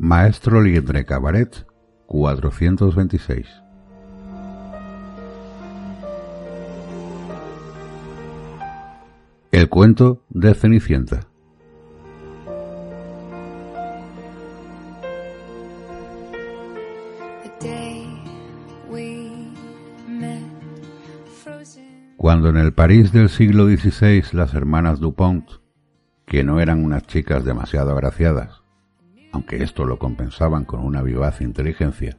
Maestro Liendre Cabaret 426 El cuento de Cenicienta. Cuando en el París del siglo XVI las hermanas Dupont, que no eran unas chicas demasiado agraciadas, aunque esto lo compensaban con una vivaz inteligencia,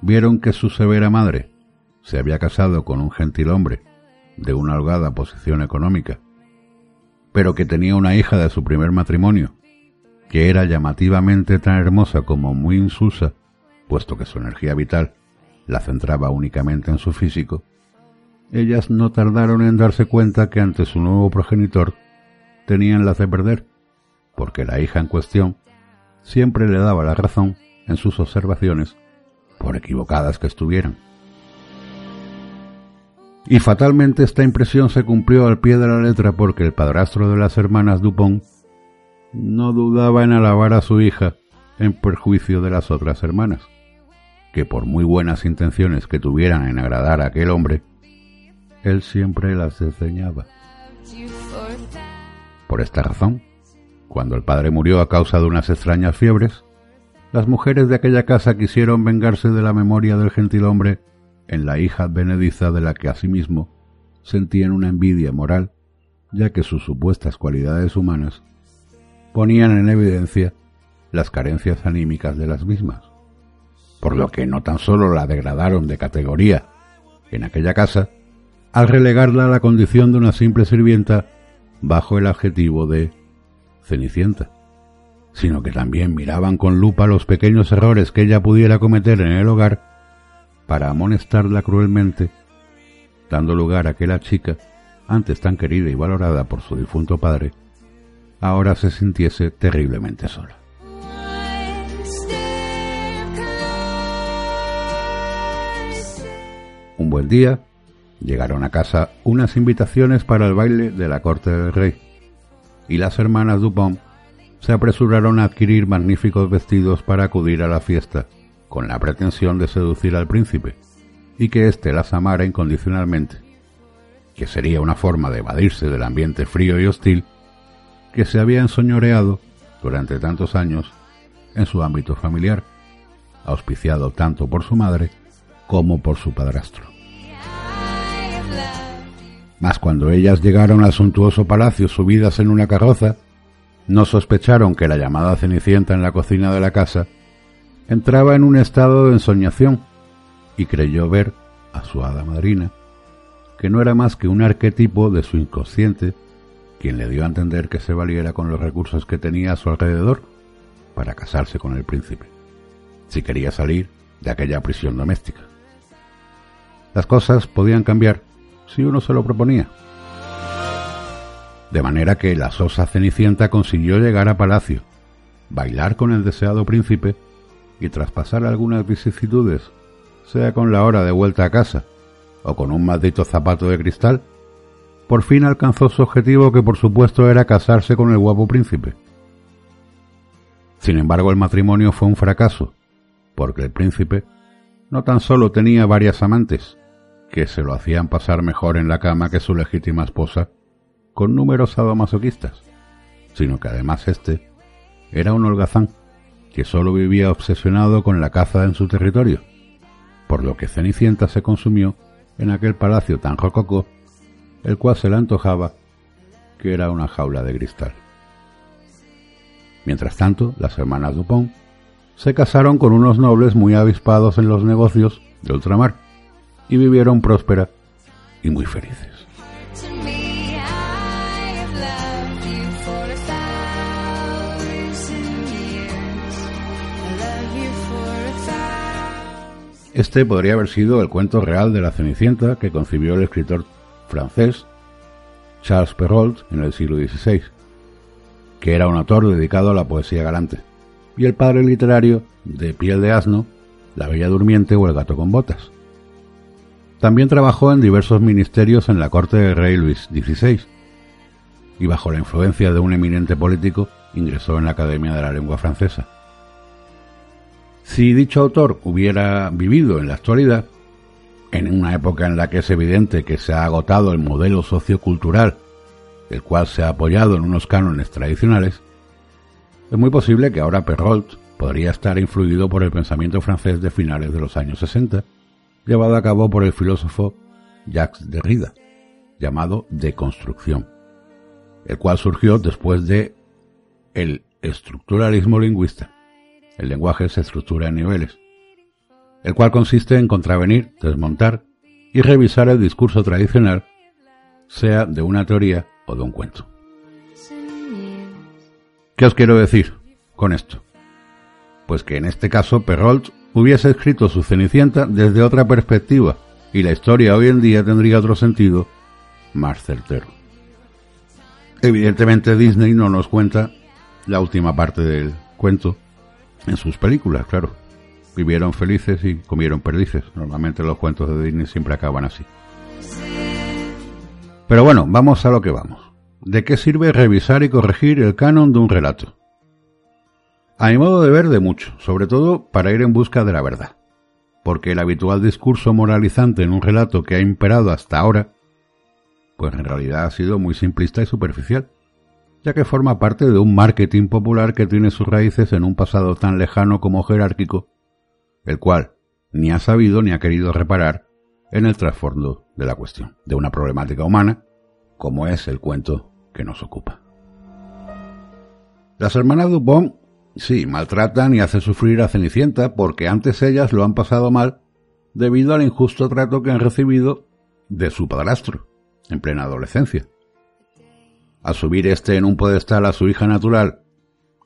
vieron que su severa madre se había casado con un gentil hombre de una holgada posición económica, pero que tenía una hija de su primer matrimonio, que era llamativamente tan hermosa como muy insulsa, puesto que su energía vital la centraba únicamente en su físico, ellas no tardaron en darse cuenta que ante su nuevo progenitor tenían las de perder, porque la hija en cuestión siempre le daba la razón en sus observaciones, por equivocadas que estuvieran. Y fatalmente esta impresión se cumplió al pie de la letra porque el padrastro de las hermanas Dupont no dudaba en alabar a su hija en perjuicio de las otras hermanas, que por muy buenas intenciones que tuvieran en agradar a aquel hombre, él siempre las desdeñaba. Por esta razón, cuando el padre murió a causa de unas extrañas fiebres, las mujeres de aquella casa quisieron vengarse de la memoria del gentilhombre en la hija benediza de la que asimismo sentían una envidia moral, ya que sus supuestas cualidades humanas ponían en evidencia las carencias anímicas de las mismas, por lo que no tan solo la degradaron de categoría en aquella casa, al relegarla a la condición de una simple sirvienta bajo el adjetivo de Cenicienta, sino que también miraban con lupa los pequeños errores que ella pudiera cometer en el hogar para amonestarla cruelmente, dando lugar a que la chica, antes tan querida y valorada por su difunto padre, ahora se sintiese terriblemente sola. Un buen día, llegaron a casa unas invitaciones para el baile de la corte del rey, y las hermanas Dupont se apresuraron a adquirir magníficos vestidos para acudir a la fiesta, con la pretensión de seducir al príncipe, y que éste las amara incondicionalmente, que sería una forma de evadirse del ambiente frío y hostil que se había ensoñoreado durante tantos años en su ámbito familiar, auspiciado tanto por su madre como por su padrastro. Mas cuando ellas llegaron al suntuoso palacio subidas en una carroza, no sospecharon que la llamada Cenicienta en la cocina de la casa entraba en un estado de ensoñación y creyó ver a su hada madrina, que no era más que un arquetipo de su inconsciente, quien le dio a entender que se valiera con los recursos que tenía a su alrededor para casarse con el príncipe, si quería salir de aquella prisión doméstica. Las cosas podían cambiar si uno se lo proponía. De manera que la sosa Cenicienta consiguió llegar a palacio, bailar con el deseado príncipe y traspasar algunas vicisitudes, sea con la hora de vuelta a casa o con un maldito zapato de cristal, por fin alcanzó su objetivo que por supuesto era casarse con el guapo príncipe. Sin embargo, el matrimonio fue un fracaso, porque el príncipe no tan solo tenía varias amantes, que se lo hacían pasar mejor en la cama que su legítima esposa, con números sadomasoquistas, sino que además este era un holgazán que sólo vivía obsesionado con la caza en su territorio, por lo que Cenicienta se consumió en aquel palacio tan rococó, el cual se le antojaba que era una jaula de cristal. Mientras tanto, las hermanas Dupont se casaron con unos nobles muy avispados en los negocios de ultramar, y vivieron próspera y muy felices. Este podría haber sido el cuento real de la Cenicienta que concibió el escritor francés Charles Perrault en el siglo XVI, que era un autor dedicado a la poesía galante, y el padre literario de Piel de Asno, La Bella Durmiente o El Gato con Botas. También trabajó en diversos ministerios en la corte del rey Luis XVI y bajo la influencia de un eminente político ingresó en la Academia de la Lengua Francesa, Si dicho autor hubiera vivido en la actualidad, en una época en la que es evidente que se ha agotado el modelo sociocultural, el cual se ha apoyado en unos cánones tradicionales, es muy posible que ahora Perrault podría estar influido por el pensamiento francés de finales de los años 60, llevado a cabo por el filósofo Jacques Derrida, llamado deconstrucción, el cual surgió después de el estructuralismo lingüista. El lenguaje se estructura en niveles, el cual consiste en contravenir, desmontar y revisar el discurso tradicional, sea de una teoría o de un cuento. ¿Qué os quiero decir con esto? Pues que en este caso Perrault hubiese escrito su Cenicienta desde otra perspectiva y la historia hoy en día tendría otro sentido más certero. Evidentemente Disney no nos cuenta la última parte del cuento en sus películas, claro. Vivieron felices y comieron perdices. Normalmente los cuentos de Disney siempre acaban así. Pero bueno, vamos a lo que vamos. ¿De qué sirve revisar y corregir el canon de un relato? A mi modo de ver, de mucho, sobre todo para ir en busca de la verdad. Porque el habitual discurso moralizante en un relato que ha imperado hasta ahora, pues en realidad ha sido muy simplista y superficial ya que forma parte de un marketing popular que tiene sus raíces en un pasado tan lejano como jerárquico, el cual ni ha sabido ni ha querido reparar en el trasfondo de la cuestión, de una problemática humana, como es el cuento que nos ocupa. Las hermanas Dupont, sí, maltratan y hacen sufrir a Cenicienta porque antes ellas lo han pasado mal debido al injusto trato que han recibido de su padrastro en plena adolescencia a subir este en un pedestal a su hija natural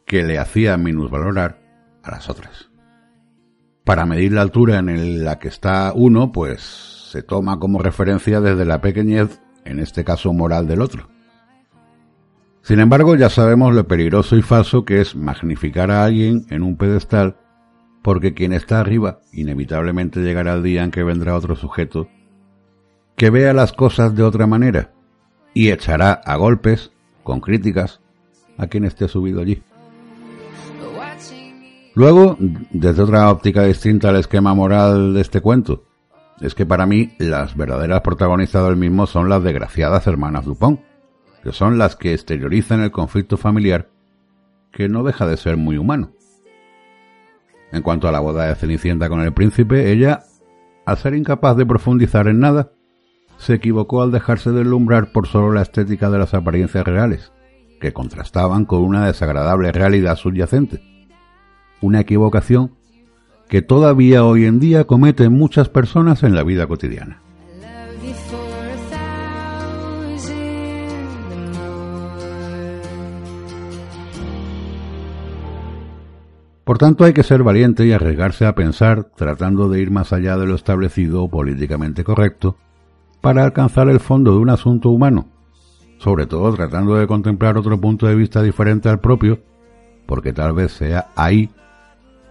que le hacía minusvalorar a las otras. Para medir la altura en la que está uno, pues se toma como referencia desde la pequeñez, en este caso moral del otro. Sin embargo, ya sabemos lo peligroso y falso que es magnificar a alguien en un pedestal, porque quien está arriba inevitablemente llegará el día en que vendrá otro sujeto que vea las cosas de otra manera y echará a golpes, con críticas, a quien esté subido allí. Luego, desde otra óptica distinta al esquema moral de este cuento, es que para mí las verdaderas protagonistas del mismo son las desgraciadas hermanas Dupont, que son las que exteriorizan el conflicto familiar, que no deja de ser muy humano. En cuanto a la boda de Cenicienta con el príncipe, ella, al ser incapaz de profundizar en nada, se equivocó al dejarse deslumbrar por solo la estética de las apariencias reales, que contrastaban con una desagradable realidad subyacente. Una equivocación que todavía hoy en día cometen muchas personas en la vida cotidiana. Por tanto, hay que ser valiente y arriesgarse a pensar tratando de ir más allá de lo establecido o políticamente correcto para alcanzar el fondo de un asunto humano, sobre todo tratando de contemplar otro punto de vista diferente al propio, porque tal vez sea ahí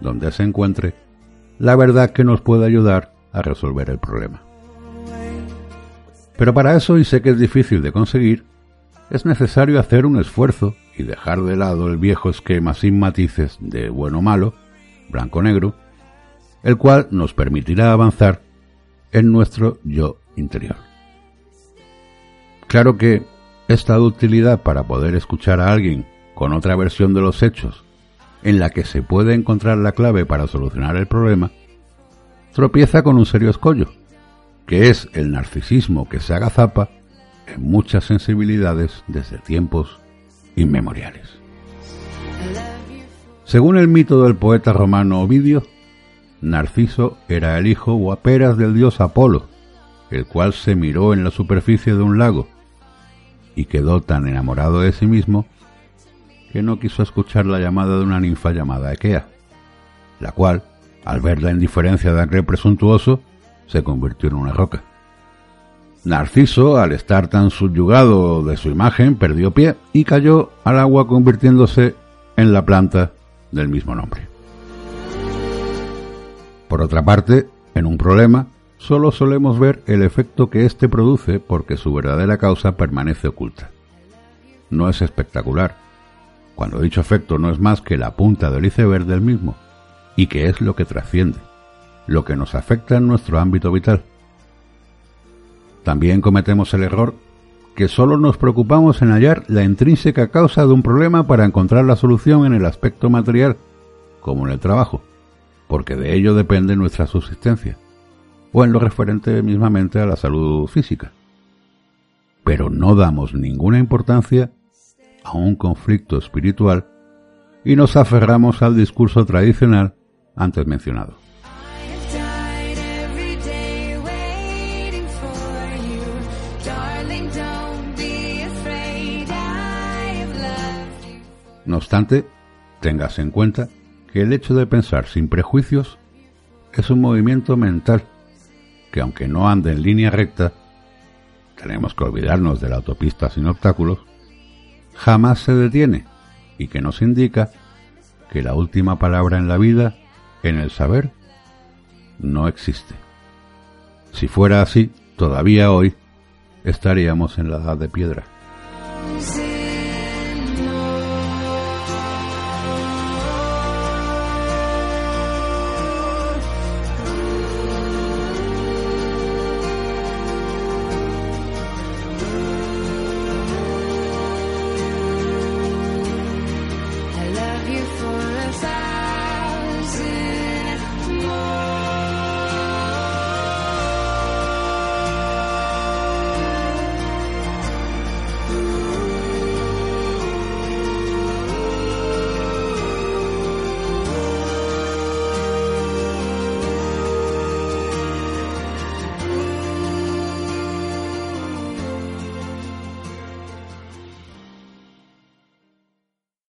donde se encuentre la verdad que nos puede ayudar a resolver el problema. Pero para eso, y sé que es difícil de conseguir, es necesario hacer un esfuerzo y dejar de lado el viejo esquema sin matices de bueno o malo, blanco-negro, el cual nos permitirá avanzar en nuestro yo interior. Claro que esta utilidad para poder escuchar a alguien con otra versión de los hechos, en la que se puede encontrar la clave para solucionar el problema, tropieza con un serio escollo, que es el narcisismo que se agazapa en muchas sensibilidades desde tiempos inmemoriales. Según el mito del poeta romano Ovidio, Narciso era el hijo o aperas del dios Apolo, el cual se miró en la superficie de un lago y quedó tan enamorado de sí mismo que no quiso escuchar la llamada de una ninfa llamada Ekea, la cual, al ver la indiferencia de aquel presuntuoso, se convirtió en una roca. Narciso, al estar tan subyugado de su imagen, perdió pie y cayó al agua convirtiéndose en la planta del mismo nombre. Por otra parte, en un problema, solo solemos ver el efecto que éste produce porque su verdadera causa permanece oculta. No es espectacular, cuando dicho efecto no es más que la punta del iceberg del mismo, y que es lo que trasciende, lo que nos afecta en nuestro ámbito vital. También cometemos el error que solo nos preocupamos en hallar la intrínseca causa de un problema para encontrar la solución en el aspecto material, como en el trabajo, porque de ello depende nuestra subsistencia, o en lo referente mismamente a la salud física. Pero no damos ninguna importancia a un conflicto espiritual y nos aferramos al discurso tradicional antes mencionado. No obstante, tengas en cuenta que el hecho de pensar sin prejuicios es un movimiento mental que aunque no ande en línea recta, tenemos que olvidarnos de la autopista sin obstáculos, jamás se detiene y que nos indica que la última palabra en la vida, en el saber, no existe. Si fuera así, todavía hoy estaríamos en la edad de piedra.